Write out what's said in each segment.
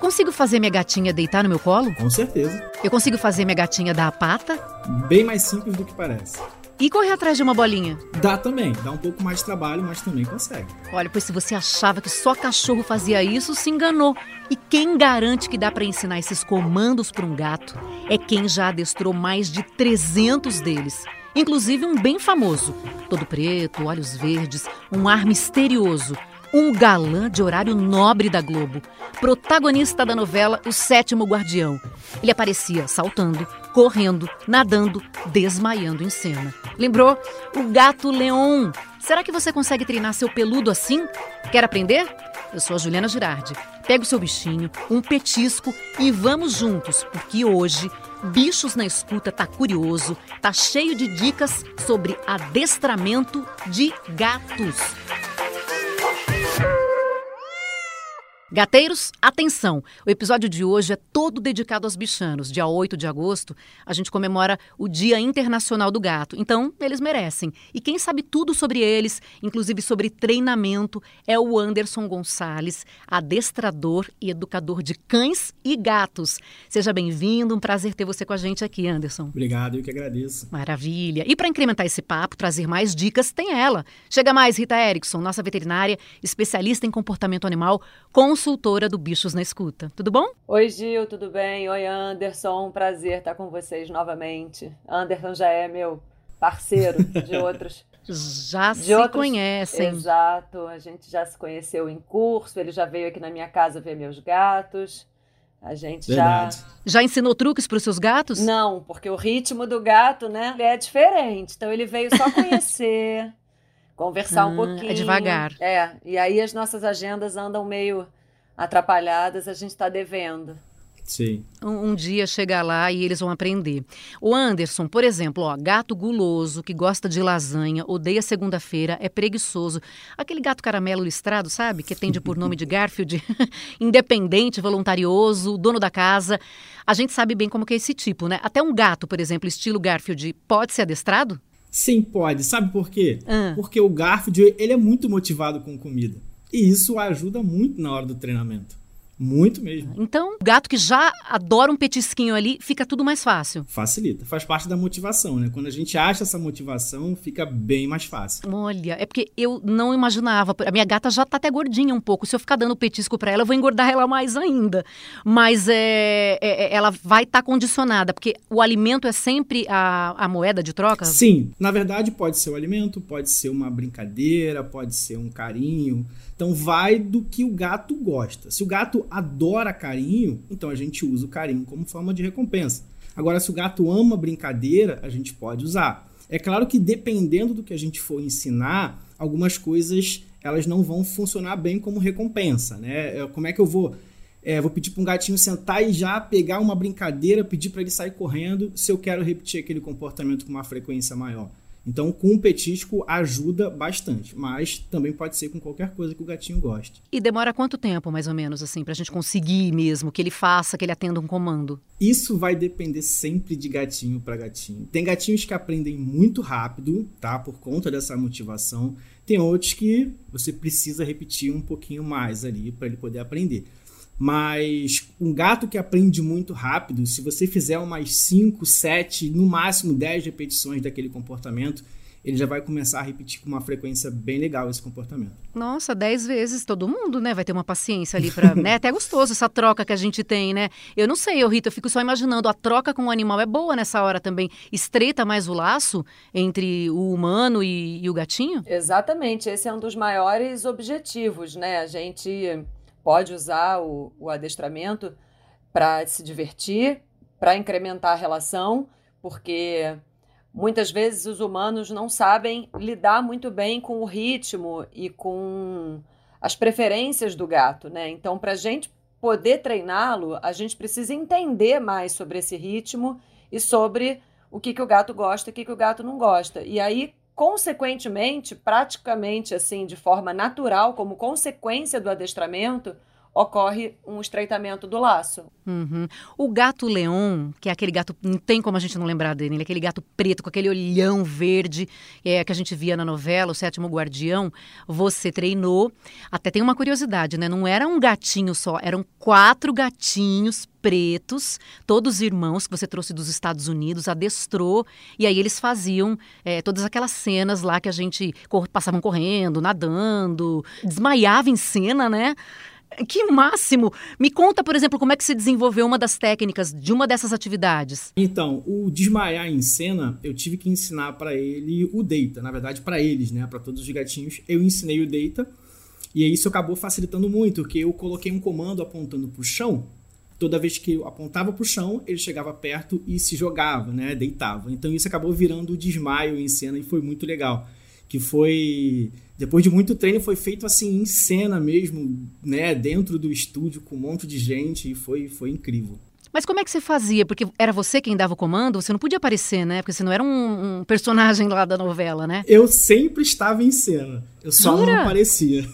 Eu consigo fazer minha gatinha deitar no meu colo? Com certeza. Eu consigo fazer minha gatinha dar a pata? Bem mais simples do que parece. E correr atrás de uma bolinha? Dá também, dá um pouco mais de trabalho, mas também consegue. Olha, pois se você achava que só cachorro fazia isso, se enganou. E quem garante que dá para ensinar esses comandos para um gato é quem já adestrou mais de 300 deles. Inclusive um bem famoso, todo preto, olhos verdes, um ar misterioso, um galã de horário nobre da Globo, protagonista da novela O Sétimo Guardião. Ele aparecia saltando, correndo, nadando, desmaiando em cena. Lembrou? O gato Leon. Será que você consegue treinar seu peludo assim? Quer aprender? Eu sou a Juliana Girardi. Pega o seu bichinho, um petisco e vamos juntos, porque hoje Bichos na Escuta tá curioso, tá cheio de dicas sobre adestramento de gatos. Gateiros, atenção! O episódio de hoje é todo dedicado aos bichanos. Dia 8 de agosto, a gente comemora o Dia Internacional do Gato. Então, eles merecem. E quem sabe tudo sobre eles, inclusive sobre treinamento, é o Anderson Gonçalves, adestrador e educador de cães e gatos. Seja bem-vindo, um prazer ter você com a gente aqui, Anderson. Obrigado, eu que agradeço. Maravilha. E para incrementar esse papo, trazer mais dicas, tem ela. Chega mais, Rita Erickson, nossa veterinária, especialista em comportamento animal, com consultora do Bichos na Escuta. Tudo bom? Oi, Gil, tudo bem? Oi, Anderson. Um prazer estar com vocês novamente. Anderson já é meu parceiro de outros. Já de se outros... conhecem. Exato. A gente já se conheceu em curso. Ele já veio aqui na minha casa ver meus gatos. A gente Verdade. já. Já ensinou truques para os seus gatos? Não, porque o ritmo do gato, né, é diferente. Então ele veio só conhecer, conversar um pouquinho. É devagar. É, e aí as nossas agendas andam meio atrapalhadas, a gente está devendo. Sim. Um, um, dia chegar lá e eles vão aprender. O Anderson, por exemplo, ó, gato guloso, que gosta de lasanha, odeia segunda-feira, é preguiçoso. Aquele gato caramelo listrado, sabe? Que atende por nome de Garfield, independente, voluntarioso, dono da casa. A gente sabe bem como que é esse tipo, né? Até um gato, por exemplo, estilo Garfield, pode ser adestrado? Sim, pode. Sabe por quê? Ah. Porque o Garfield, ele é muito motivado com comida. E isso ajuda muito na hora do treinamento. Muito mesmo. Então, o gato que já adora um petisquinho ali, fica tudo mais fácil. Facilita. Faz parte da motivação, né? Quando a gente acha essa motivação, fica bem mais fácil. Olha, é porque eu não imaginava. A minha gata já tá até gordinha um pouco. Se eu ficar dando petisco para ela, eu vou engordar ela mais ainda. Mas é, é, é ela vai estar tá condicionada, porque o alimento é sempre a, a moeda de troca? Sim. Na verdade, pode ser o alimento, pode ser uma brincadeira, pode ser um carinho. Então vai do que o gato gosta. Se o gato adora carinho, então a gente usa o carinho como forma de recompensa. Agora, se o gato ama brincadeira, a gente pode usar. É claro que dependendo do que a gente for ensinar, algumas coisas elas não vão funcionar bem como recompensa, né? É, como é que eu vou é, vou pedir para um gatinho sentar e já pegar uma brincadeira, pedir para ele sair correndo, se eu quero repetir aquele comportamento com uma frequência maior. Então, com o petisco ajuda bastante, mas também pode ser com qualquer coisa que o gatinho goste. E demora quanto tempo, mais ou menos, assim, para a gente conseguir mesmo que ele faça, que ele atenda um comando? Isso vai depender sempre de gatinho para gatinho. Tem gatinhos que aprendem muito rápido, tá? Por conta dessa motivação. Tem outros que você precisa repetir um pouquinho mais ali para ele poder aprender. Mas um gato que aprende muito rápido, se você fizer umas 5, 7, no máximo 10 repetições daquele comportamento, ele já vai começar a repetir com uma frequência bem legal esse comportamento. Nossa, 10 vezes todo mundo, né? Vai ter uma paciência ali para, né? Até gostoso essa troca que a gente tem, né? Eu não sei, eu, Rita, eu fico só imaginando, a troca com o animal é boa nessa hora também. Estreita mais o laço entre o humano e, e o gatinho? Exatamente, esse é um dos maiores objetivos, né? A gente pode usar o, o adestramento para se divertir, para incrementar a relação, porque muitas vezes os humanos não sabem lidar muito bem com o ritmo e com as preferências do gato, né? Então, para a gente poder treiná-lo, a gente precisa entender mais sobre esse ritmo e sobre o que, que o gato gosta e o que, que o gato não gosta. E aí, consequentemente, praticamente assim, de forma natural, como consequência do adestramento, ocorre um estreitamento do laço. Uhum. O gato leão, que é aquele gato, não tem como a gente não lembrar dele, ele é aquele gato preto com aquele olhão verde é, que a gente via na novela, O Sétimo Guardião, você treinou. Até tem uma curiosidade, né? Não era um gatinho só, eram quatro gatinhos pretos, todos irmãos que você trouxe dos Estados Unidos, adestrou, e aí eles faziam é, todas aquelas cenas lá que a gente cor passavam correndo, nadando, desmaiava em cena, né? Que máximo! Me conta, por exemplo, como é que se desenvolveu uma das técnicas de uma dessas atividades. Então, o desmaiar em cena, eu tive que ensinar para ele o deita. Na verdade, para eles, né? Para todos os gatinhos, eu ensinei o deita. E isso acabou facilitando muito, porque eu coloquei um comando apontando para o chão. Toda vez que eu apontava para o chão, ele chegava perto e se jogava, né? Deitava. Então isso acabou virando o desmaio em cena e foi muito legal. Que foi depois de muito treino, foi feito assim em cena mesmo, né? Dentro do estúdio, com um monte de gente, e foi, foi incrível. Mas como é que você fazia? Porque era você quem dava o comando, você não podia aparecer, né? Porque você não era um, um personagem lá da novela, né? Eu sempre estava em cena. Eu só Jura? não aparecia.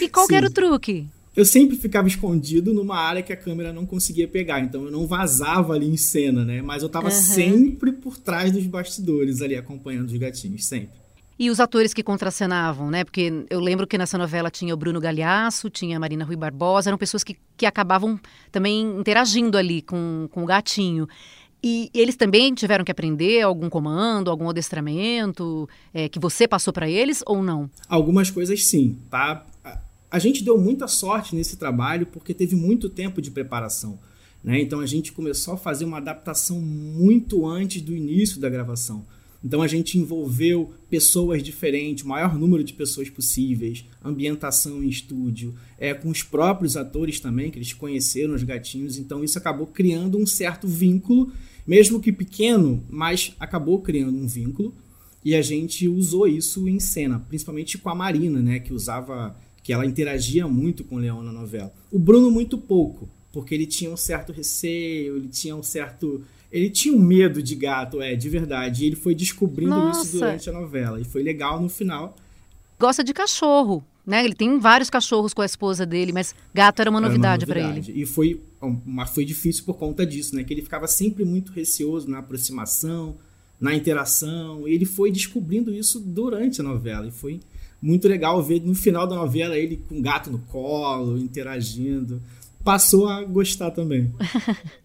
E qual era o truque? Eu sempre ficava escondido numa área que a câmera não conseguia pegar, então eu não vazava ali em cena, né? Mas eu estava uhum. sempre por trás dos bastidores ali acompanhando os gatinhos, sempre. E os atores que contracenavam, né? Porque eu lembro que nessa novela tinha o Bruno Galhaço, tinha a Marina Rui Barbosa, eram pessoas que, que acabavam também interagindo ali com, com o gatinho. E eles também tiveram que aprender algum comando, algum adestramento é, que você passou para eles ou não? Algumas coisas sim, tá? A gente deu muita sorte nesse trabalho porque teve muito tempo de preparação. Né? Então a gente começou a fazer uma adaptação muito antes do início da gravação. Então a gente envolveu pessoas diferentes, o maior número de pessoas possíveis, ambientação em estúdio, é, com os próprios atores também, que eles conheceram os gatinhos, então isso acabou criando um certo vínculo, mesmo que pequeno, mas acabou criando um vínculo. E a gente usou isso em cena, principalmente com a Marina, né, que usava, que ela interagia muito com o Leão na novela. O Bruno muito pouco, porque ele tinha um certo receio, ele tinha um certo ele tinha um medo de gato, é, de verdade. E ele foi descobrindo Nossa. isso durante a novela. E foi legal no final. Gosta de cachorro, né? Ele tem vários cachorros com a esposa dele, mas gato era uma novidade, para ele. E foi, uma, foi difícil por conta disso, né? Que ele ficava sempre muito receoso na aproximação, na interação. E ele foi descobrindo isso durante a novela. E foi muito legal ver no final da novela ele com o gato no colo, interagindo passou a gostar também.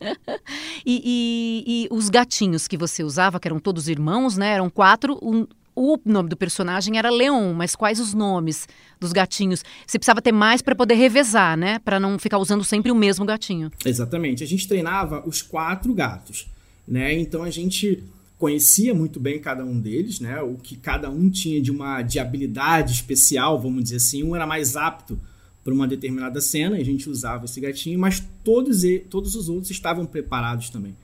e, e, e, os gatinhos que você usava, que eram todos irmãos, né? Eram quatro. Um, o nome do personagem era Leon, mas quais os nomes dos gatinhos? Você precisava ter mais para poder revezar, né? Para não ficar usando sempre o mesmo gatinho. Exatamente. A gente treinava os quatro gatos, né? Então a gente conhecia muito bem cada um deles, né? O que cada um tinha de uma de habilidade especial, vamos dizer assim. Um era mais apto para uma determinada cena e a gente usava esse gatinho, mas todos, todos os outros estavam preparados também.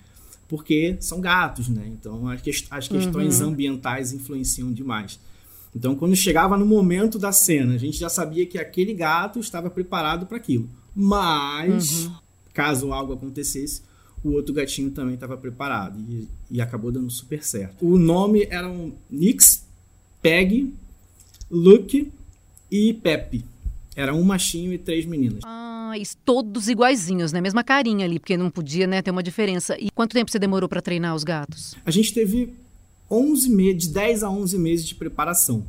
Porque são gatos, né? Então as, as questões uhum. ambientais influenciam demais. Então, quando chegava no momento da cena, a gente já sabia que aquele gato estava preparado para aquilo. Mas, uhum. caso algo acontecesse, o outro gatinho também estava preparado. E, e, acabou dando super certo. O nome eram Nix, Peg, Luke e Pepe. Era um machinho e três meninas. Ah, e todos iguaizinhos, né? Mesma carinha ali, porque não podia, né, ter uma diferença. E quanto tempo você demorou para treinar os gatos? A gente teve 11 meses, de 10 a 11 meses de preparação.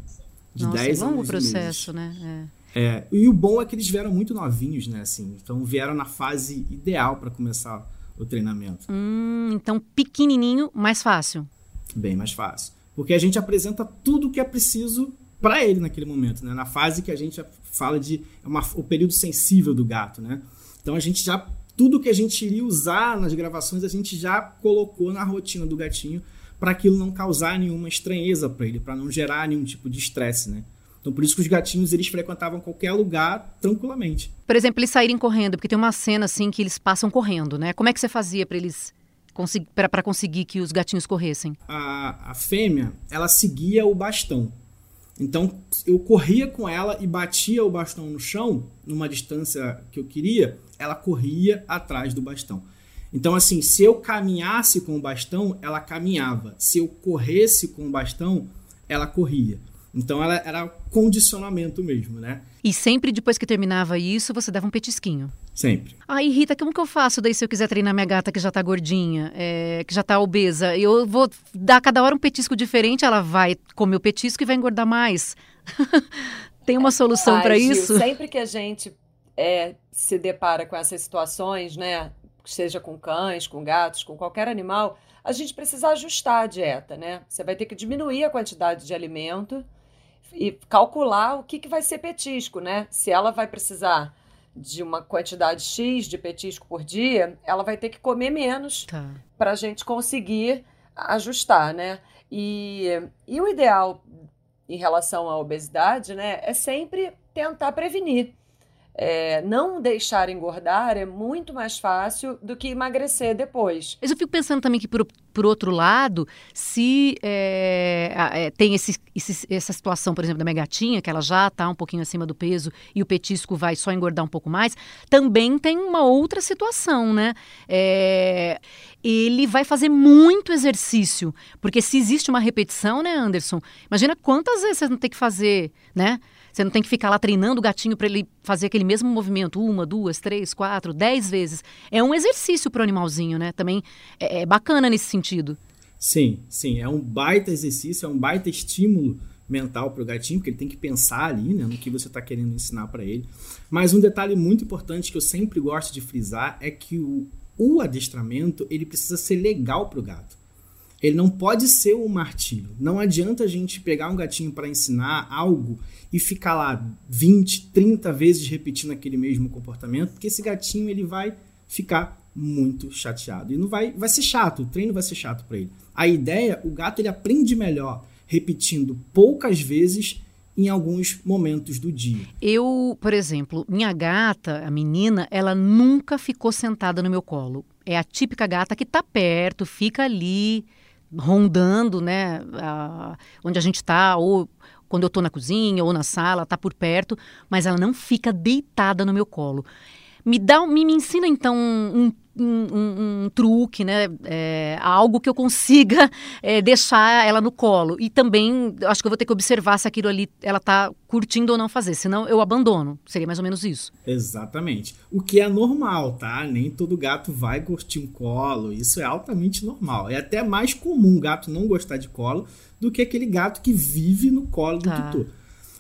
De Nossa, 10 é longo a 11 processo, meses. né? É. é. E o bom é que eles vieram muito novinhos, né? Assim, então vieram na fase ideal para começar o treinamento. Hum, então pequenininho, mais fácil. Bem mais fácil. Porque a gente apresenta tudo o que é preciso para ele naquele momento, né? Na fase que a gente fala de é uma, o período sensível do gato, né? Então a gente já tudo que a gente iria usar nas gravações a gente já colocou na rotina do gatinho para aquilo não causar nenhuma estranheza para ele, para não gerar nenhum tipo de estresse, né? Então por isso que os gatinhos eles frequentavam qualquer lugar tranquilamente. Por exemplo, eles saírem correndo, porque tem uma cena assim que eles passam correndo, né? Como é que você fazia para eles para conseguir que os gatinhos corressem? A, a fêmea, ela seguia o bastão. Então eu corria com ela e batia o bastão no chão, numa distância que eu queria, ela corria atrás do bastão. Então, assim, se eu caminhasse com o bastão, ela caminhava. Se eu corresse com o bastão, ela corria. Então ela era condicionamento mesmo, né? E sempre depois que terminava isso, você dava um petisquinho? Sempre. Aí, Rita, como que eu faço daí se eu quiser treinar minha gata que já tá gordinha, é, que já tá obesa? Eu vou dar cada hora um petisco diferente, ela vai comer o petisco e vai engordar mais. Tem uma solução ah, para isso? Sempre que a gente é, se depara com essas situações, né? Seja com cães, com gatos, com qualquer animal, a gente precisa ajustar a dieta, né? Você vai ter que diminuir a quantidade de alimento e calcular o que, que vai ser petisco, né? Se ela vai precisar de uma quantidade X de petisco por dia, ela vai ter que comer menos tá. para a gente conseguir ajustar, né? E, e o ideal em relação à obesidade, né, é sempre tentar prevenir. É, não deixar engordar é muito mais fácil do que emagrecer depois. Mas eu fico pensando também que, por, por outro lado, se é, é, tem esse, esse, essa situação, por exemplo, da minha gatinha, que ela já está um pouquinho acima do peso e o petisco vai só engordar um pouco mais, também tem uma outra situação, né? É, ele vai fazer muito exercício, porque se existe uma repetição, né, Anderson? Imagina quantas vezes você não tem que fazer, né? Você não tem que ficar lá treinando o gatinho para ele fazer aquele mesmo movimento uma, duas, três, quatro, dez vezes. É um exercício para o animalzinho, né? Também é, é bacana nesse sentido. Sim, sim. É um baita exercício, é um baita estímulo mental para o gatinho, porque ele tem que pensar ali né, no que você está querendo ensinar para ele. Mas um detalhe muito importante que eu sempre gosto de frisar é que o, o adestramento ele precisa ser legal para o gato. Ele não pode ser um martírio. Não adianta a gente pegar um gatinho para ensinar algo e ficar lá 20, 30 vezes repetindo aquele mesmo comportamento, porque esse gatinho ele vai ficar muito chateado. E não vai, vai ser chato, o treino vai ser chato para ele. A ideia, o gato ele aprende melhor repetindo poucas vezes em alguns momentos do dia. Eu, por exemplo, minha gata, a menina, ela nunca ficou sentada no meu colo. É a típica gata que tá perto, fica ali rondando, né, a, onde a gente está, ou quando eu estou na cozinha ou na sala, está por perto, mas ela não fica deitada no meu colo. Me dá, me, me ensina então um, um, um, um truque, né? É, algo que eu consiga é, deixar ela no colo. E também acho que eu vou ter que observar se aquilo ali ela está curtindo ou não fazer, senão eu abandono. Seria mais ou menos isso. Exatamente. O que é normal, tá? Nem todo gato vai curtir um colo. Isso é altamente normal. É até mais comum o gato não gostar de colo do que aquele gato que vive no colo do tá. tutor.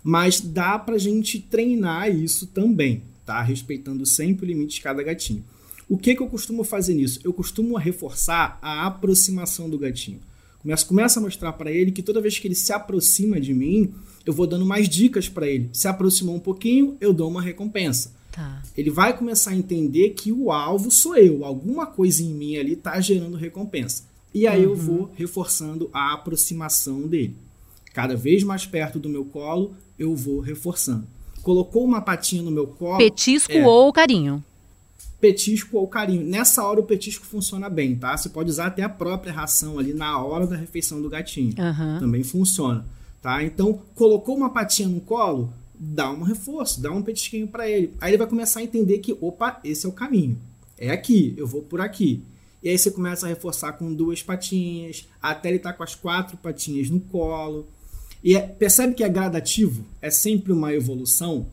Mas dá pra gente treinar isso também, tá? Respeitando sempre o limite de cada gatinho. O que, que eu costumo fazer nisso? Eu costumo reforçar a aproximação do gatinho. Começo, começo a mostrar para ele que toda vez que ele se aproxima de mim, eu vou dando mais dicas para ele. Se aproximou um pouquinho, eu dou uma recompensa. Tá. Ele vai começar a entender que o alvo sou eu. Alguma coisa em mim ali está gerando recompensa. E aí uhum. eu vou reforçando a aproximação dele. Cada vez mais perto do meu colo, eu vou reforçando. Colocou uma patinha no meu colo. Petisco é, ou carinho? Petisco ou carinho. Nessa hora o petisco funciona bem, tá? Você pode usar até a própria ração ali na hora da refeição do gatinho. Uhum. Também funciona, tá? Então, colocou uma patinha no colo, dá um reforço, dá um petisquinho para ele. Aí ele vai começar a entender que, opa, esse é o caminho. É aqui, eu vou por aqui. E aí você começa a reforçar com duas patinhas, até ele tá com as quatro patinhas no colo. E é, percebe que é gradativo, é sempre uma evolução.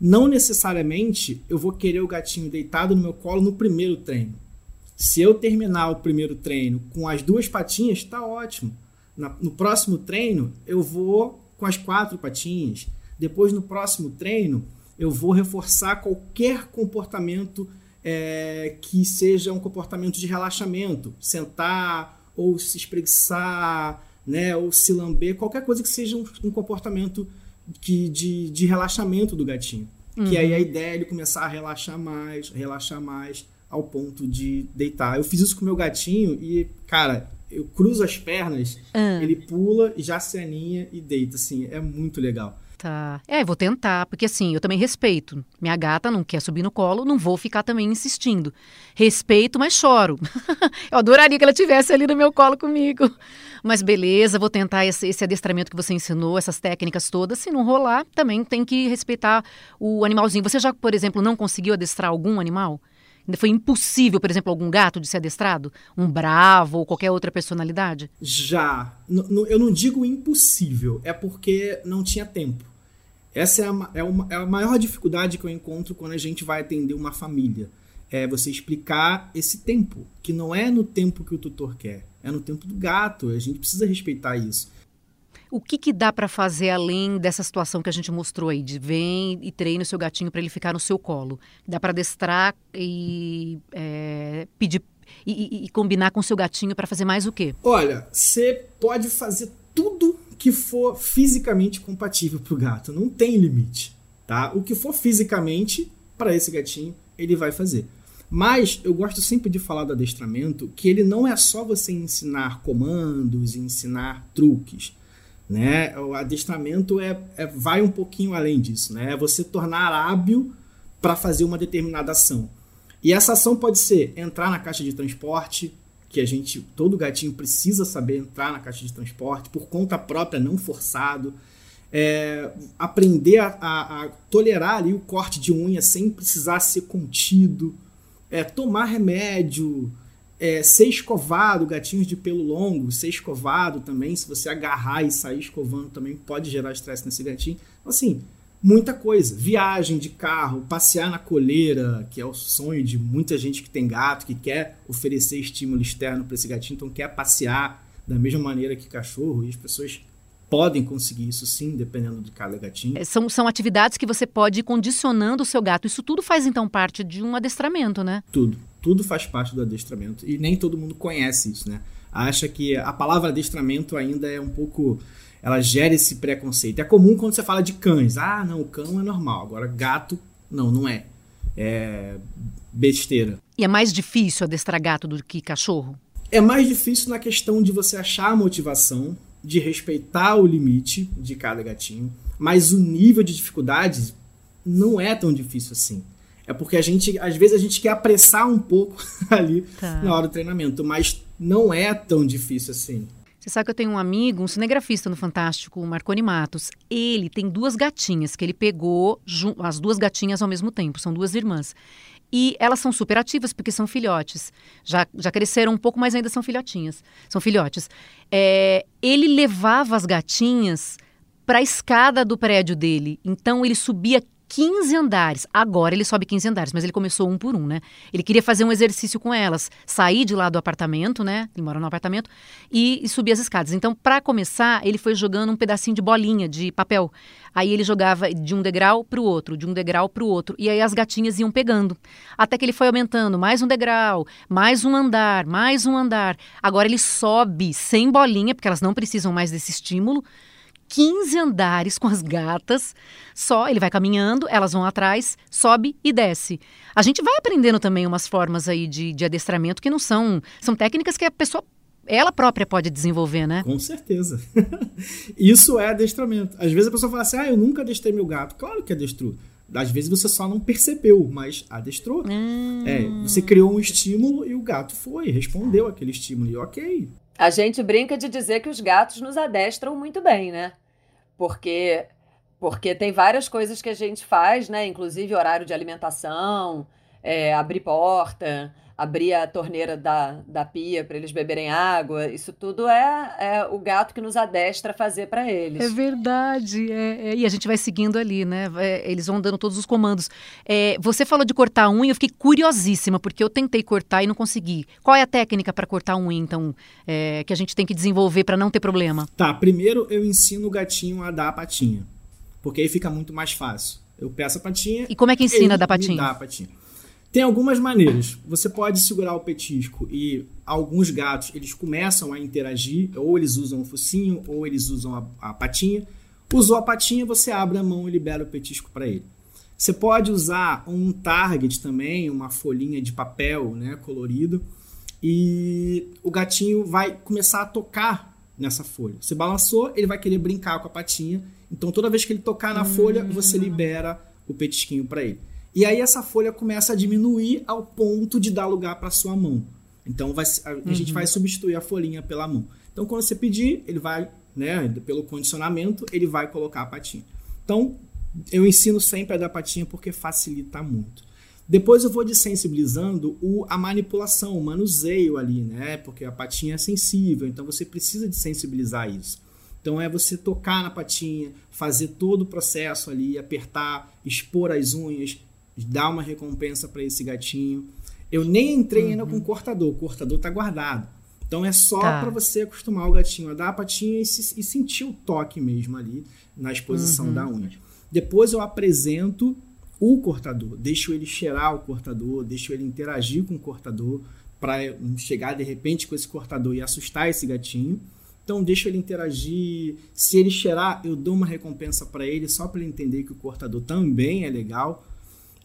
Não necessariamente eu vou querer o gatinho deitado no meu colo no primeiro treino. Se eu terminar o primeiro treino com as duas patinhas, está ótimo. Na, no próximo treino, eu vou com as quatro patinhas. Depois, no próximo treino, eu vou reforçar qualquer comportamento é, que seja um comportamento de relaxamento, sentar ou se espreguiçar, né, ou se lamber, qualquer coisa que seja um, um comportamento que, de, de relaxamento do gatinho. Uhum. Que aí a ideia é ele começar a relaxar mais, relaxar mais, ao ponto de deitar. Eu fiz isso com meu gatinho e, cara, eu cruzo as pernas, uhum. ele pula já se aninha e deita, assim, é muito legal. Tá. É, vou tentar, porque assim, eu também respeito. Minha gata não quer subir no colo, não vou ficar também insistindo. Respeito, mas choro. eu adoraria que ela tivesse ali no meu colo comigo. Mas beleza, vou tentar esse, esse adestramento que você ensinou, essas técnicas todas. Se não rolar, também tem que respeitar o animalzinho. Você já, por exemplo, não conseguiu adestrar algum animal? Foi impossível, por exemplo, algum gato de ser adestrado? Um bravo ou qualquer outra personalidade? Já. Eu não digo impossível, é porque não tinha tempo. Essa é a, é, uma, é a maior dificuldade que eu encontro quando a gente vai atender uma família. É você explicar esse tempo, que não é no tempo que o tutor quer, é no tempo do gato. A gente precisa respeitar isso. O que, que dá para fazer além dessa situação que a gente mostrou aí, de vem e treina o seu gatinho para ele ficar no seu colo? Dá para adestrar e é, pedir e, e, e, combinar com o seu gatinho para fazer mais o quê? Olha, você pode fazer tudo que for fisicamente compatível para o gato. Não tem limite, tá? O que for fisicamente para esse gatinho, ele vai fazer. Mas eu gosto sempre de falar do adestramento que ele não é só você ensinar comandos, ensinar truques. Né? O adestramento é, é vai um pouquinho além disso. Né? É você tornar hábil para fazer uma determinada ação. E essa ação pode ser entrar na caixa de transporte, que a gente, todo gatinho precisa saber entrar na caixa de transporte por conta própria, não forçado. É, aprender a, a, a, tolerar ali o corte de unha sem precisar ser contido, é, tomar remédio, é, ser escovado, gatinhos de pelo longo, ser escovado também, se você agarrar e sair escovando também pode gerar estresse nesse gatinho. Então, assim, muita coisa. Viagem de carro, passear na coleira, que é o sonho de muita gente que tem gato, que quer oferecer estímulo externo para esse gatinho, então quer passear da mesma maneira que cachorro, e as pessoas podem conseguir isso sim, dependendo de cada gatinho. É, são, são atividades que você pode ir condicionando o seu gato. Isso tudo faz então parte de um adestramento, né? Tudo. Tudo faz parte do adestramento. E nem todo mundo conhece isso, né? Acha que a palavra adestramento ainda é um pouco. Ela gera esse preconceito. É comum quando você fala de cães. Ah, não, o cão é normal. Agora, gato, não, não é. É besteira. E é mais difícil adestrar gato do que cachorro? É mais difícil na questão de você achar a motivação, de respeitar o limite de cada gatinho, mas o nível de dificuldade não é tão difícil assim. É porque a gente, às vezes, a gente quer apressar um pouco ali tá. na hora do treinamento, mas não é tão difícil assim. Você sabe que eu tenho um amigo, um cinegrafista no Fantástico, o Marconi Matos. Ele tem duas gatinhas que ele pegou, as duas gatinhas ao mesmo tempo, são duas irmãs. E elas são super ativas porque são filhotes. Já, já cresceram um pouco, mas ainda são filhotinhas. São filhotes. É, ele levava as gatinhas para a escada do prédio dele. Então ele subia 15 andares. Agora ele sobe 15 andares, mas ele começou um por um, né? Ele queria fazer um exercício com elas, sair de lá do apartamento, né? Ele mora no apartamento, e, e subir as escadas. Então, para começar, ele foi jogando um pedacinho de bolinha, de papel. Aí ele jogava de um degrau para o outro, de um degrau para o outro. E aí as gatinhas iam pegando. Até que ele foi aumentando mais um degrau, mais um andar, mais um andar. Agora ele sobe sem bolinha, porque elas não precisam mais desse estímulo 15 andares com as gatas, só ele vai caminhando, elas vão atrás, sobe e desce. A gente vai aprendendo também umas formas aí de, de adestramento que não são. São técnicas que a pessoa ela própria pode desenvolver, né? Com certeza. Isso é adestramento. Às vezes a pessoa fala assim: ah, eu nunca adestrei meu gato. Claro que adestrou. Às vezes você só não percebeu, mas adestrou. Hum. É, você criou um estímulo e o gato foi, respondeu aquele estímulo. E ok, a gente brinca de dizer que os gatos nos adestram muito bem, né? Porque porque tem várias coisas que a gente faz, né? Inclusive horário de alimentação, é, abrir porta, abrir a torneira da, da pia para eles beberem água. Isso tudo é, é o gato que nos adestra a fazer para eles. É verdade. É, é, e a gente vai seguindo ali, né? É, eles vão dando todos os comandos. É, você falou de cortar a unha, eu fiquei curiosíssima, porque eu tentei cortar e não consegui. Qual é a técnica para cortar a unha, então, é, que a gente tem que desenvolver para não ter problema? Tá, primeiro eu ensino o gatinho a dar a patinha. Porque aí fica muito mais fácil. Eu peço a patinha. E como é que ensina a dar patinha? Dá a patinha. Tem algumas maneiras. Você pode segurar o petisco e alguns gatos eles começam a interagir, ou eles usam o focinho, ou eles usam a, a patinha. Usou a patinha, você abre a mão e libera o petisco para ele. Você pode usar um target também, uma folhinha de papel né, colorido, e o gatinho vai começar a tocar nessa folha. Você balançou, ele vai querer brincar com a patinha. Então toda vez que ele tocar na hum. folha, você libera o petisquinho para ele. E aí essa folha começa a diminuir ao ponto de dar lugar para sua mão. Então vai, a, uhum. gente vai substituir a folhinha pela mão. Então quando você pedir, ele vai, né, pelo condicionamento, ele vai colocar a patinha. Então eu ensino sempre a dar patinha porque facilita muito. Depois eu vou desensibilizando o, a manipulação, o manuseio ali, né? Porque a patinha é sensível, então você precisa de sensibilizar isso. Então é você tocar na patinha, fazer todo o processo ali, apertar, expor as unhas, dar uma recompensa para esse gatinho. Eu nem entrei uhum. ainda com o cortador, o cortador está guardado. Então é só tá. para você acostumar o gatinho a dar a patinha e, se, e, sentir o toque mesmo ali na exposição uhum. da unha. Depois eu apresento o cortador, deixo ele cheirar o cortador, deixo ele interagir com o cortador para chegar de repente com esse cortador e assustar esse gatinho. Então deixo ele interagir. Se ele cheirar, eu dou uma recompensa para ele só para ele entender que o cortador também é legal.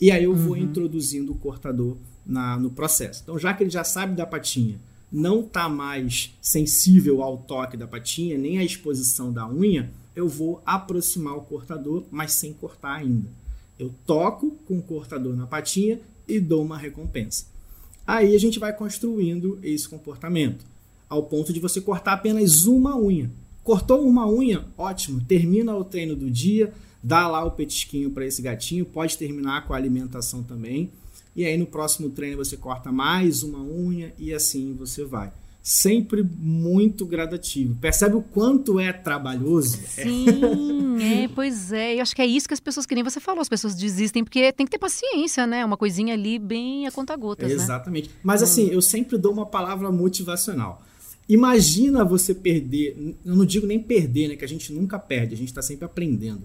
E aí eu vou uhum. introduzindo o cortador na, no processo. Então já que ele já sabe da patinha, não está mais sensível ao toque da patinha, nem à exposição da unha, eu vou aproximar o cortador, mas sem cortar ainda. Eu toco com o cortador na patinha e dou uma recompensa. Aí a gente vai construindo esse comportamento, ao ponto de você cortar apenas uma unha. Cortou uma unha? Ótimo, termina o treino do dia, dá lá o petisquinho para esse gatinho, pode terminar com a alimentação também. E aí no próximo treino você corta mais uma unha e assim você vai. Sempre muito gradativo. Percebe o quanto é trabalhoso? Sim, é, pois é. Eu acho que é isso que as pessoas, que nem você falou, as pessoas desistem porque tem que ter paciência, né? Uma coisinha ali bem a conta-gotas. Né? Exatamente. Né? Mas assim, eu sempre dou uma palavra motivacional. Imagina você perder, eu não digo nem perder, né? Que a gente nunca perde, a gente está sempre aprendendo.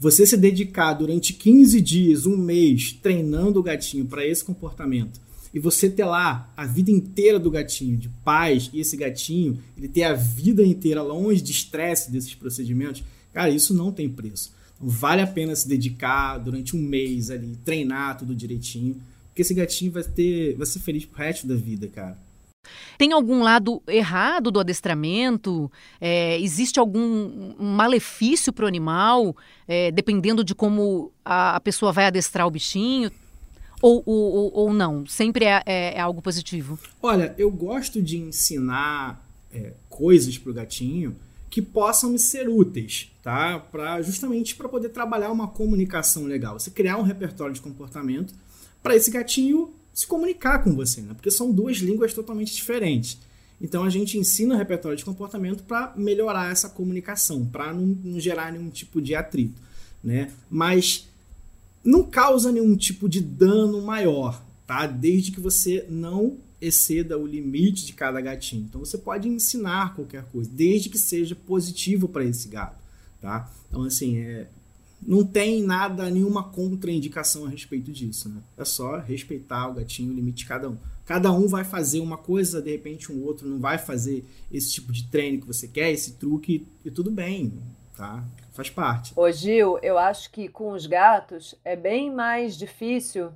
Você se dedicar durante 15 dias, um mês, treinando o gatinho para esse comportamento, e você ter lá a vida inteira do gatinho, de paz, e esse gatinho, ele ter a vida inteira longe de estresse desses procedimentos, cara, isso não tem preço. Então, vale a pena se dedicar durante um mês ali, treinar tudo direitinho, porque esse gatinho vai ter, vai ser feliz pro resto da vida, cara. Tem algum lado errado do adestramento? É, existe algum malefício para o animal, é, dependendo de como a, a, pessoa vai adestrar o bichinho? Ou, ou, ou não? Sempre é, é, é algo positivo? Olha, eu gosto de ensinar é, coisas para o gatinho que possam me ser úteis, tá? Pra, justamente para poder trabalhar uma comunicação legal. Você criar um repertório de comportamento para esse gatinho se comunicar com você, né? Porque são duas línguas totalmente diferentes. Então a gente ensina o repertório de comportamento para melhorar essa comunicação, para não, não, gerar nenhum tipo de atrito, né? Mas não causa nenhum tipo de dano maior, tá? Desde que você não exceda o limite de cada gatinho. Então você pode ensinar qualquer coisa, desde que seja positivo para esse gato, tá? Então assim, é, não tem nada, nenhuma contraindicação a respeito disso, né? É só respeitar o gatinho, o limite de cada um. Cada um vai fazer uma coisa, de repente um outro não vai fazer esse tipo de treino que você quer, esse truque, e tudo bem, tá? Faz parte. Ô Gil, eu acho que com os gatos é bem mais difícil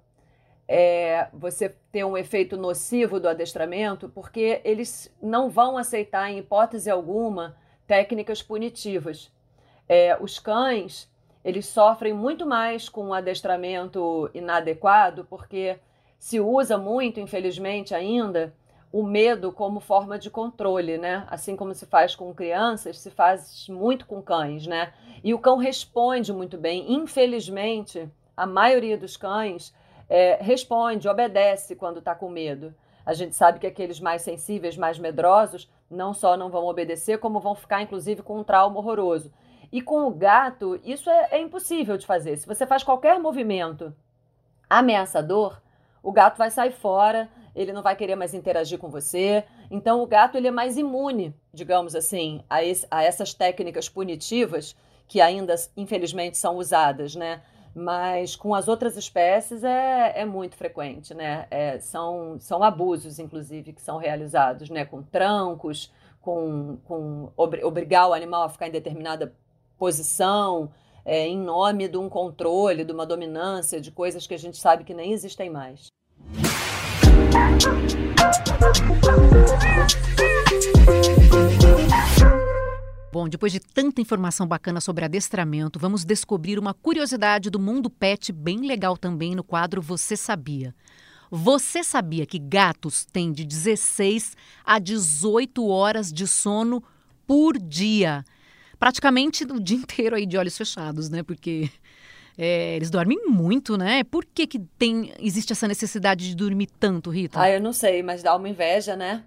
é, você ter um efeito nocivo do adestramento, porque eles não vão aceitar, em hipótese alguma, técnicas punitivas. É, os cães eles sofrem muito mais com um adestramento inadequado, porque se usa muito, infelizmente ainda, o medo como forma de controle, né? Assim como se faz com crianças, se faz muito com cães, né? E o cão responde muito bem. Infelizmente, a maioria dos cães é, responde, obedece quando está com medo. A gente sabe que aqueles mais sensíveis, mais medrosos, não só não vão obedecer, como vão ficar, inclusive, com um trauma horroroso. E com o gato, isso é, é impossível de fazer. Se você faz qualquer movimento ameaçador, o gato vai sair fora, ele não vai querer mais interagir com você. Então, o gato ele é mais imune, digamos assim, a, esse, a essas técnicas punitivas que ainda, infelizmente, são usadas, né? Mas com as outras espécies é, é muito frequente, né? É, são, são abusos, inclusive, que são realizados, né? Com trancos, com, com obrigar o animal a ficar em determinada posição, é, em nome de um controle, de uma dominância, de coisas que a gente sabe que nem existem mais. Bom, depois de tanta informação bacana sobre adestramento, vamos descobrir uma curiosidade do mundo pet bem legal também no quadro Você Sabia. Você sabia que gatos têm de 16 a 18 horas de sono por dia? Praticamente o dia inteiro aí de olhos fechados, né? Porque é, eles dormem muito, né? Por que, que tem, existe essa necessidade de dormir tanto, Rita? Ah, eu não sei, mas dá uma inveja, né?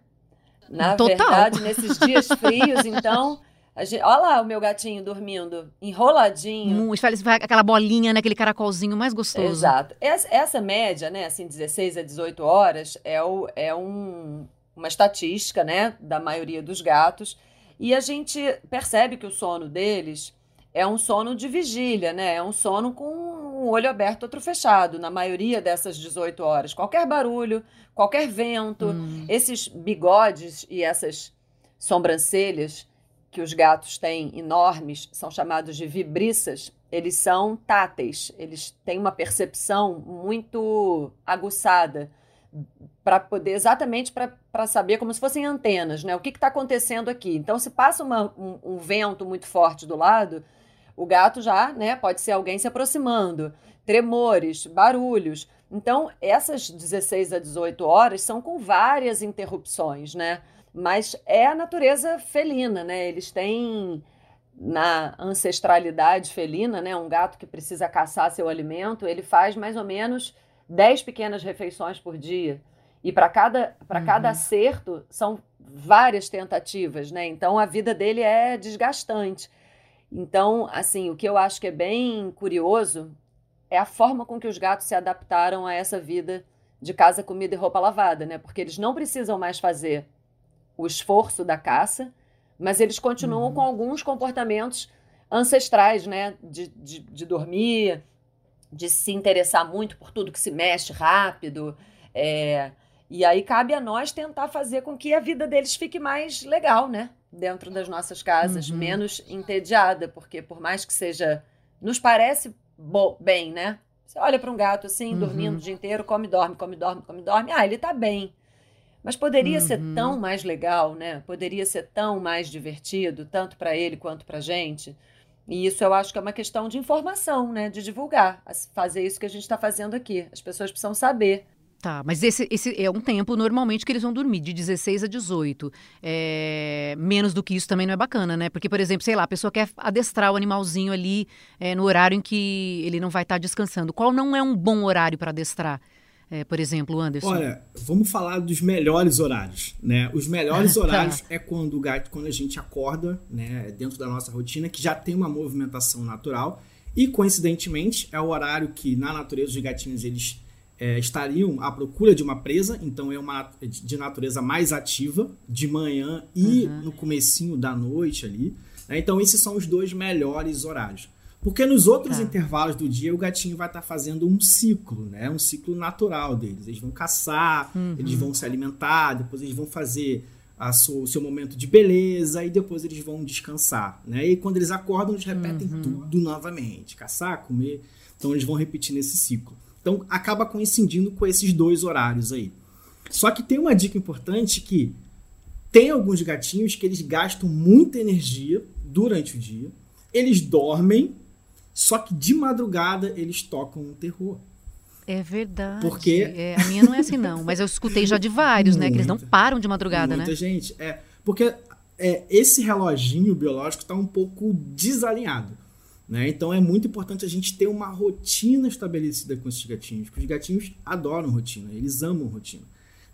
Na Total. verdade, nesses dias frios, então. Gente, olha lá o meu gatinho dormindo, enroladinho. Faz aquela bolinha, né? Aquele caracolzinho mais gostoso. Exato. Essa, essa, média, né? Assim, 16 a 18 horas é, o, é um, uma estatística, né? Da maioria dos gatos. E a gente percebe que o sono deles é um sono de vigília, né? É um sono com um olho aberto, outro fechado, na maioria dessas 18 horas. Qualquer barulho, qualquer vento, hum. esses bigodes e essas sobrancelhas que os gatos têm enormes, são chamados de vibriças, eles são táteis, eles têm uma percepção muito aguçada para poder exatamente para saber como se fossem antenas, né? O que está acontecendo aqui? Então, se passa uma, um, um, vento muito forte do lado, o gato já, né? Pode ser alguém se aproximando, tremores, barulhos. Então, essas 16 a 18 horas são com várias interrupções, né? Mas é a natureza felina, né? Eles têm na ancestralidade felina, né? Um gato que precisa caçar seu alimento, ele faz mais ou menos 10 pequenas refeições por dia. E para cada, uhum. cada acerto são várias tentativas, né? Então a vida dele é desgastante. Então, assim, o que eu acho que é bem curioso é a forma com que os gatos se adaptaram a essa vida de casa, comida e roupa lavada, né? Porque eles não precisam mais fazer o esforço da caça, mas eles continuam uhum. com alguns comportamentos ancestrais, né? De, de, de dormir, de se interessar muito por tudo que se mexe rápido. É, e aí cabe a nós tentar fazer com que a vida deles fique mais legal, né? Dentro das nossas casas, uhum. menos entediada, porque por mais que seja. Nos parece bem, né? Você olha para um gato assim, uhum. dormindo o dia inteiro, come, dorme, come, dorme, come, dorme. Ah, ele tá bem. Mas poderia uhum. ser tão mais legal, né? Poderia ser tão mais divertido, tanto para ele quanto para gente. E isso eu acho que é uma questão de informação, né? De divulgar, fazer isso que a gente está fazendo aqui. As pessoas precisam saber. Tá, mas esse, esse é um tempo normalmente que eles vão dormir, de 16 a 18. É, menos do que isso também não é bacana, né? Porque, por exemplo, sei lá, a pessoa quer adestrar o animalzinho ali é, no horário em que ele não vai estar tá descansando. Qual não é um bom horário para adestrar? É, por exemplo, Anderson? Olha, vamos falar dos melhores horários, né? Os melhores tá. horários tá. é quando o gato, quando a gente acorda, né, dentro da nossa rotina, que já tem uma movimentação natural e coincidentemente é o horário que na natureza os gatinhos eles é, estariam à procura de uma presa, então é uma de natureza mais ativa de manhã e uhum. no comecinho da noite ali. Né? Então esses são os dois melhores horários. Porque nos outros tá. intervalos do dia o gatinho vai estar tá fazendo um ciclo, né? Um ciclo natural deles. Eles vão caçar, uhum. eles vão se alimentar, depois eles vão fazer sua, o seu momento de beleza e depois eles vão descansar, né? E quando eles acordam, eles repetem uhum. tudo novamente. Caçar, comer. Então eles vão repetir nesse ciclo. Então acaba coincidindo com esses dois horários aí. Só que tem uma dica importante que tem alguns gatinhos que eles gastam muita energia durante o dia. Eles dormem só que de madrugada eles tocam um terror. É verdade. Porque é, a minha não é assim não, mas eu escutei já de vários, né, que eles não param de madrugada, muita né? Muita gente, é, porque é, esse reloginho biológico está um pouco desalinhado. Né? Então é muito importante a gente ter uma rotina estabelecida com esses gatinhos, porque os gatinhos adoram rotina, eles amam rotina.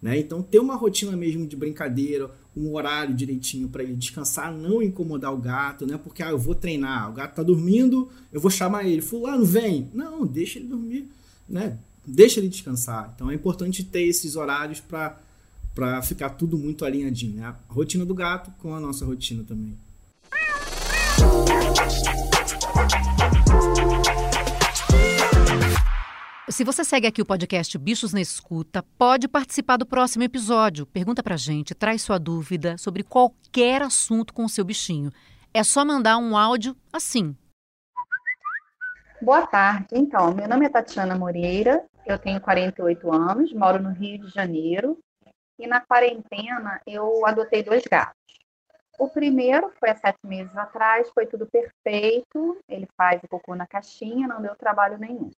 Né? Então, ter uma rotina mesmo de brincadeira, um horário direitinho para ele descansar, não incomodar o gato, né? Porque ah, eu vou treinar, o gato tá dormindo, eu vou chamar ele, fulano, vem. Não, deixa ele dormir, né? Deixa ele descansar. Então é importante ter esses horários para para ficar tudo muito alinhadinho, né? A rotina do gato com a nossa rotina também. Se você segue aqui o podcast Bichos na Escuta, pode participar do próximo episódio. Pergunta pra gente, traz sua dúvida sobre qualquer assunto com o seu bichinho. É só mandar um áudio assim. Boa tarde. Então, meu nome é Tatiana Moreira, eu tenho 48 anos, moro no Rio de Janeiro e na quarentena eu adotei dois gatos. O primeiro foi há sete meses atrás, foi tudo perfeito, ele faz o cocô na caixinha, não deu trabalho nenhum.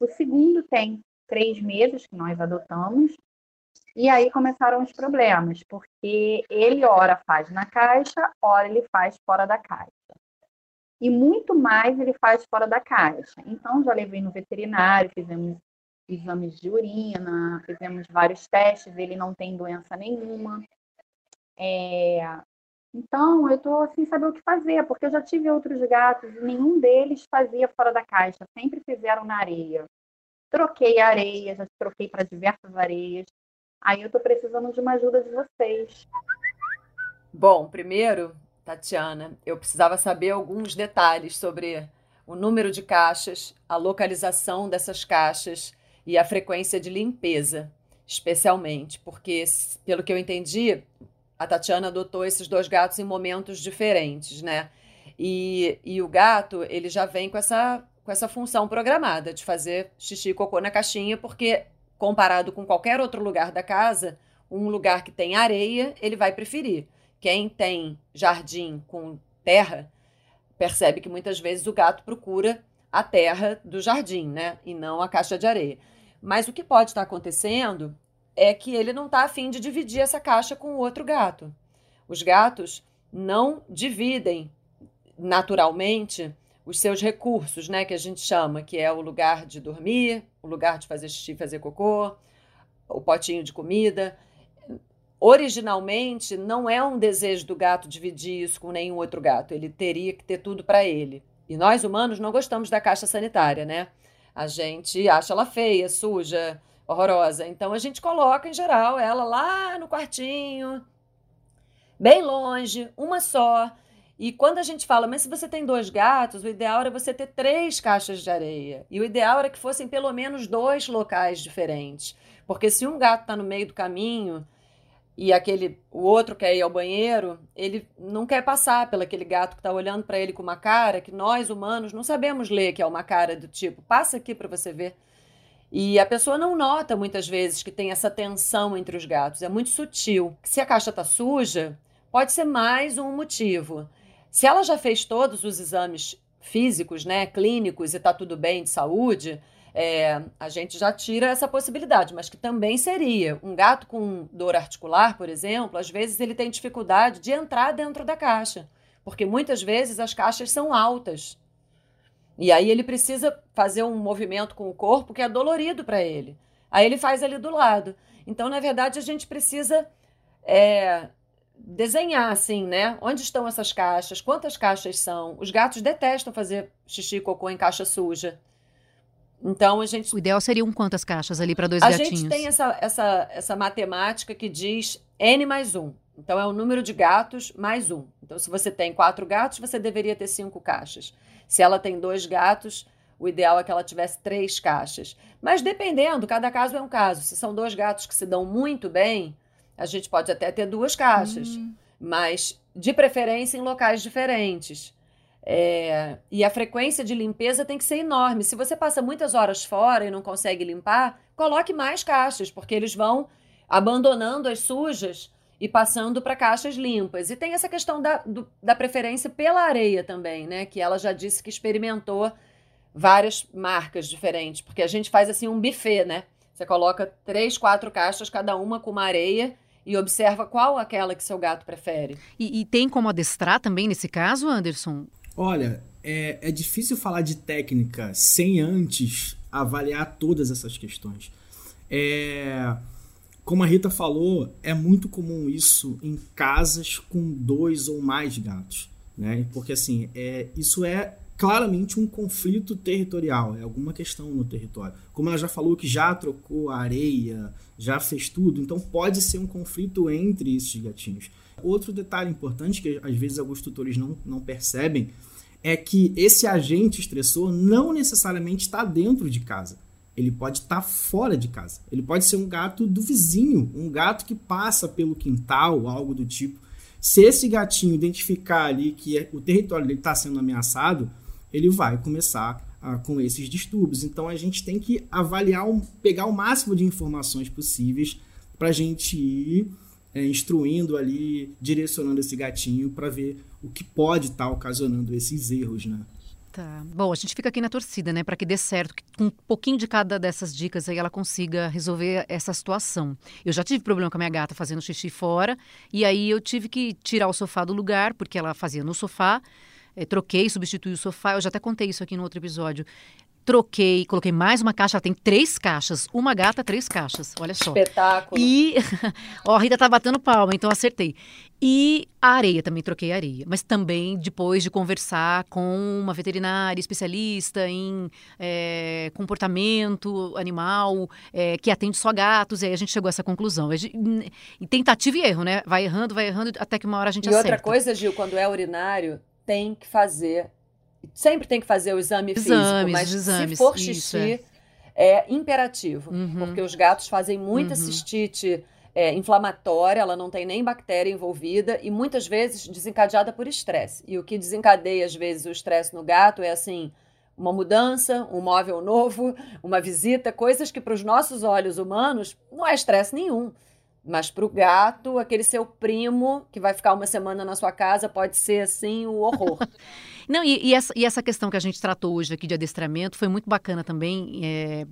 O segundo tem três meses que nós adotamos. E aí começaram os problemas, porque ele ora faz na caixa, ora ele faz fora da caixa. e muito mais ele faz fora da caixa. Então, já levei no veterinário, fizemos exames de urina, fizemos vários testes, ele não tem doença nenhuma. É... Então, eu estou sem saber o que fazer, porque eu já tive outros gatos e nenhum deles fazia fora da caixa, sempre fizeram na areia. Troquei areia, já troquei para diversas areias. Aí eu estou precisando de uma ajuda de vocês. Bom, primeiro, Tatiana, eu precisava saber alguns detalhes sobre o número de caixas, a localização dessas caixas e a frequência de limpeza, especialmente, porque, pelo que eu entendi, a Tatiana adotou esses dois gatos em momentos diferentes, né? E, e o gato, ele já vem com essa, com essa função programada de fazer xixi e cocô na caixinha, porque comparado com qualquer outro lugar da casa, um lugar que tem areia, ele vai preferir. Quem tem jardim com terra, percebe que muitas vezes o gato procura a terra do jardim, né? E não a caixa de areia. Mas o que pode estar acontecendo é que ele não está afim de dividir essa caixa com o outro gato. Os gatos não dividem naturalmente os seus recursos, né, que a gente chama, que é o lugar de dormir, o lugar de fazer xixi, fazer cocô, o potinho de comida. Originalmente, não é um desejo do gato dividir isso com nenhum outro gato. Ele teria que ter tudo para ele. E nós humanos não gostamos da caixa sanitária, né? A gente acha ela feia, suja, horrorosa. Então a gente coloca, em geral, ela lá no quartinho, bem longe, uma só. E quando a gente fala, mas se você tem dois gatos, o ideal era você ter três caixas de areia. E o ideal era que fossem pelo menos dois locais diferentes. Porque se um gato está no meio do caminho e aquele o outro quer ir ao banheiro, ele não quer passar pelo aquele gato que está olhando para ele com uma cara que nós humanos não sabemos ler, que é uma cara do tipo, passa aqui para você ver. E a pessoa não nota muitas vezes que tem essa tensão entre os gatos, é muito sutil. Se a caixa está suja, pode ser mais um motivo. Se ela já fez todos os exames físicos, né, clínicos e está tudo bem de saúde, é, a gente já tira essa possibilidade, mas que também seria um gato com dor articular, por exemplo, às vezes ele tem dificuldade de entrar dentro da caixa, porque muitas vezes as caixas são altas. E aí ele precisa fazer um movimento com o corpo que é dolorido para ele. Aí ele faz ali do lado. Então, na verdade, a gente precisa é, desenhar assim, né? Onde estão essas caixas? Quantas caixas são? Os gatos detestam fazer xixi e cocô em caixa suja. Então a gente. O ideal seriam quantas caixas ali para dois a gatinhos? A gente tem essa, essa, essa matemática que diz N mais um. Então é o número de gatos mais um. Então, se você tem quatro gatos, você deveria ter cinco caixas. Se ela tem dois gatos, o ideal é que ela tivesse três caixas. Mas dependendo, cada caso é um caso. Se são dois gatos que se dão muito bem, a gente pode até ter duas caixas. Hum. Mas de preferência em locais diferentes. É, e a frequência de limpeza tem que ser enorme. Se você passa muitas horas fora e não consegue limpar, coloque mais caixas, porque eles vão abandonando as sujas e passando para caixas limpas. E tem essa questão da, do, da preferência pela areia também, né? Que ela já disse que experimentou várias marcas diferentes, porque a gente faz assim um buffet, né? Você coloca três, quatro caixas, cada uma com uma areia e observa qual aquela que seu gato prefere. E, e tem como adestrar também nesse caso, Anderson? Olha, é, é difícil falar de técnica sem antes avaliar todas essas questões. É, como a Rita falou, é muito comum isso em casas com dois ou mais gatos. Né? Porque assim, é, isso é claramente um conflito territorial, é alguma questão no território. Como ela já falou que já trocou a areia, já fez tudo, então pode ser um conflito entre esses gatinhos. Outro detalhe importante que às vezes alguns tutores não, não percebem é que esse agente estressor não necessariamente está dentro de casa. Ele pode estar tá fora de casa. Ele pode ser um gato do vizinho, um gato que passa pelo quintal, algo do tipo. Se esse gatinho identificar ali que é, o território dele está sendo ameaçado, ele vai começar com esses distúrbios. Então a gente tem que avaliar, pegar o máximo de informações possíveis para a gente ir é, instruindo ali, direcionando esse gatinho para ver o que pode estar tá ocasionando esses erros, né? Tá. Bom, a gente fica aqui na torcida, né, para que dê certo, que com um pouquinho de cada dessas dicas aí ela consiga resolver essa situação. Eu já tive problema com a minha gata fazendo xixi fora, e aí eu tive que tirar o sofá do lugar, porque ela fazia no sofá. é, troquei, substituí o sofá. Eu já até contei isso aqui no outro episódio troquei, coloquei mais uma caixa, ela tem três caixas. Uma gata, três caixas. Olha só. Espetáculo. E. Ó, a Rita tá batendo palma, então acertei. E a areia, também troquei a areia. Mas também depois de conversar com uma veterinária especialista em é, comportamento animal, é, que atende só gatos, e aí a gente chegou a essa conclusão. E tentativa e erro, né? Vai errando, vai errando, até que uma hora a gente e acerta. E outra coisa, Gil, quando é urinário, tem que fazer sempre tem que fazer o exame exames, físico, mas exames, se for xixi, é. é. imperativo, uhum. porque os gatos fazem muita uhum. cistite é, inflamatória, ela não tem nem bactéria envolvida e muitas vezes desencadeada por estresse. E o que desencadeia às vezes o estresse no gato é assim, uma mudança, um móvel novo, uma visita, coisas que para os nossos olhos humanos não é estresse nenhum. Mas para o gato, aquele seu primo que vai ficar uma semana na sua casa pode ser assim o horror. Não, e, e, essa, e, essa, questão que a gente tratou hoje aqui de adestramento foi muito bacana também. É,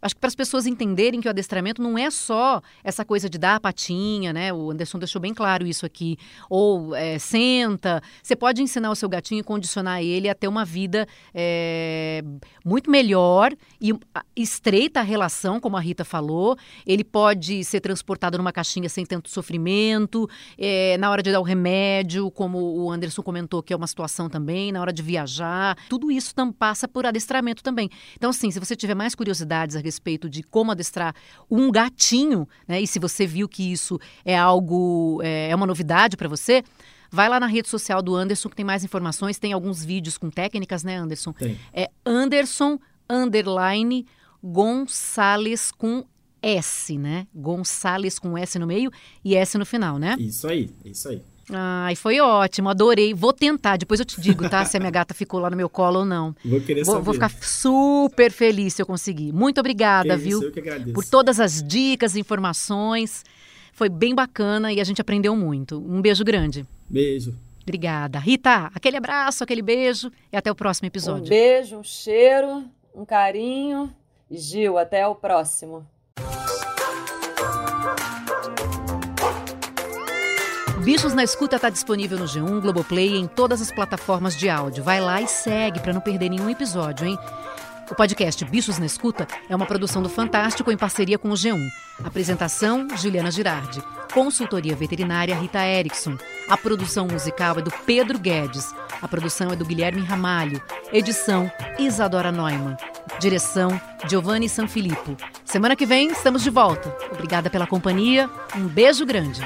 acho que para as pessoas entenderem que o adestramento não é só essa coisa de dar a patinha, né? O Anderson deixou bem claro isso aqui. Ou é, senta. Você pode ensinar o seu gatinho e condicionar ele a ter uma vida é, muito melhor e estreita a relação, como a Rita falou. Ele pode ser transportado numa caixinha sem tanto sofrimento. É, na hora de dar o remédio, como o Anderson comentou, que é uma situação também, na hora de viajar. Tudo isso tam, passa por adestramento também. Então, assim, se você tiver mais curiosidades a respeito de como adestrar um gatinho, né? E se você viu que isso é algo, é, é uma novidade para você, vai lá na rede social do Anderson que tem mais informações, tem alguns vídeos com técnicas, né, Anderson? Tem. É Anderson underline Gonçalves com S, né? Gonçalves com S no meio e S no final, né? Isso aí, isso aí. Ai, foi ótimo, adorei. Vou tentar, depois eu te digo, tá? se a minha gata ficou lá no meu colo ou não. Vou querer vou, saber. Vou ficar super feliz se eu conseguir. Muito obrigada, que viu? Isso, eu que agradeço. Por todas as dicas, informações. Foi bem bacana e a gente aprendeu muito. Um beijo grande. Beijo. Obrigada. Rita, aquele abraço, aquele beijo e até o próximo episódio. Um beijo, um cheiro, um carinho. E Gil, até o próximo. Bichos na Escuta está disponível no G1, Globoplay e em todas as plataformas de áudio. Vai lá e segue para não perder nenhum episódio, hein? O podcast Bichos na Escuta é uma produção do Fantástico em parceria com o G1. Apresentação: Juliana Girardi. Consultoria veterinária: Rita Erickson. A produção musical é do Pedro Guedes. A produção é do Guilherme Ramalho. Edição: Isadora Neumann. Direção: Giovanni Sanfilippo. Semana que vem estamos de volta. Obrigada pela companhia. Um beijo grande.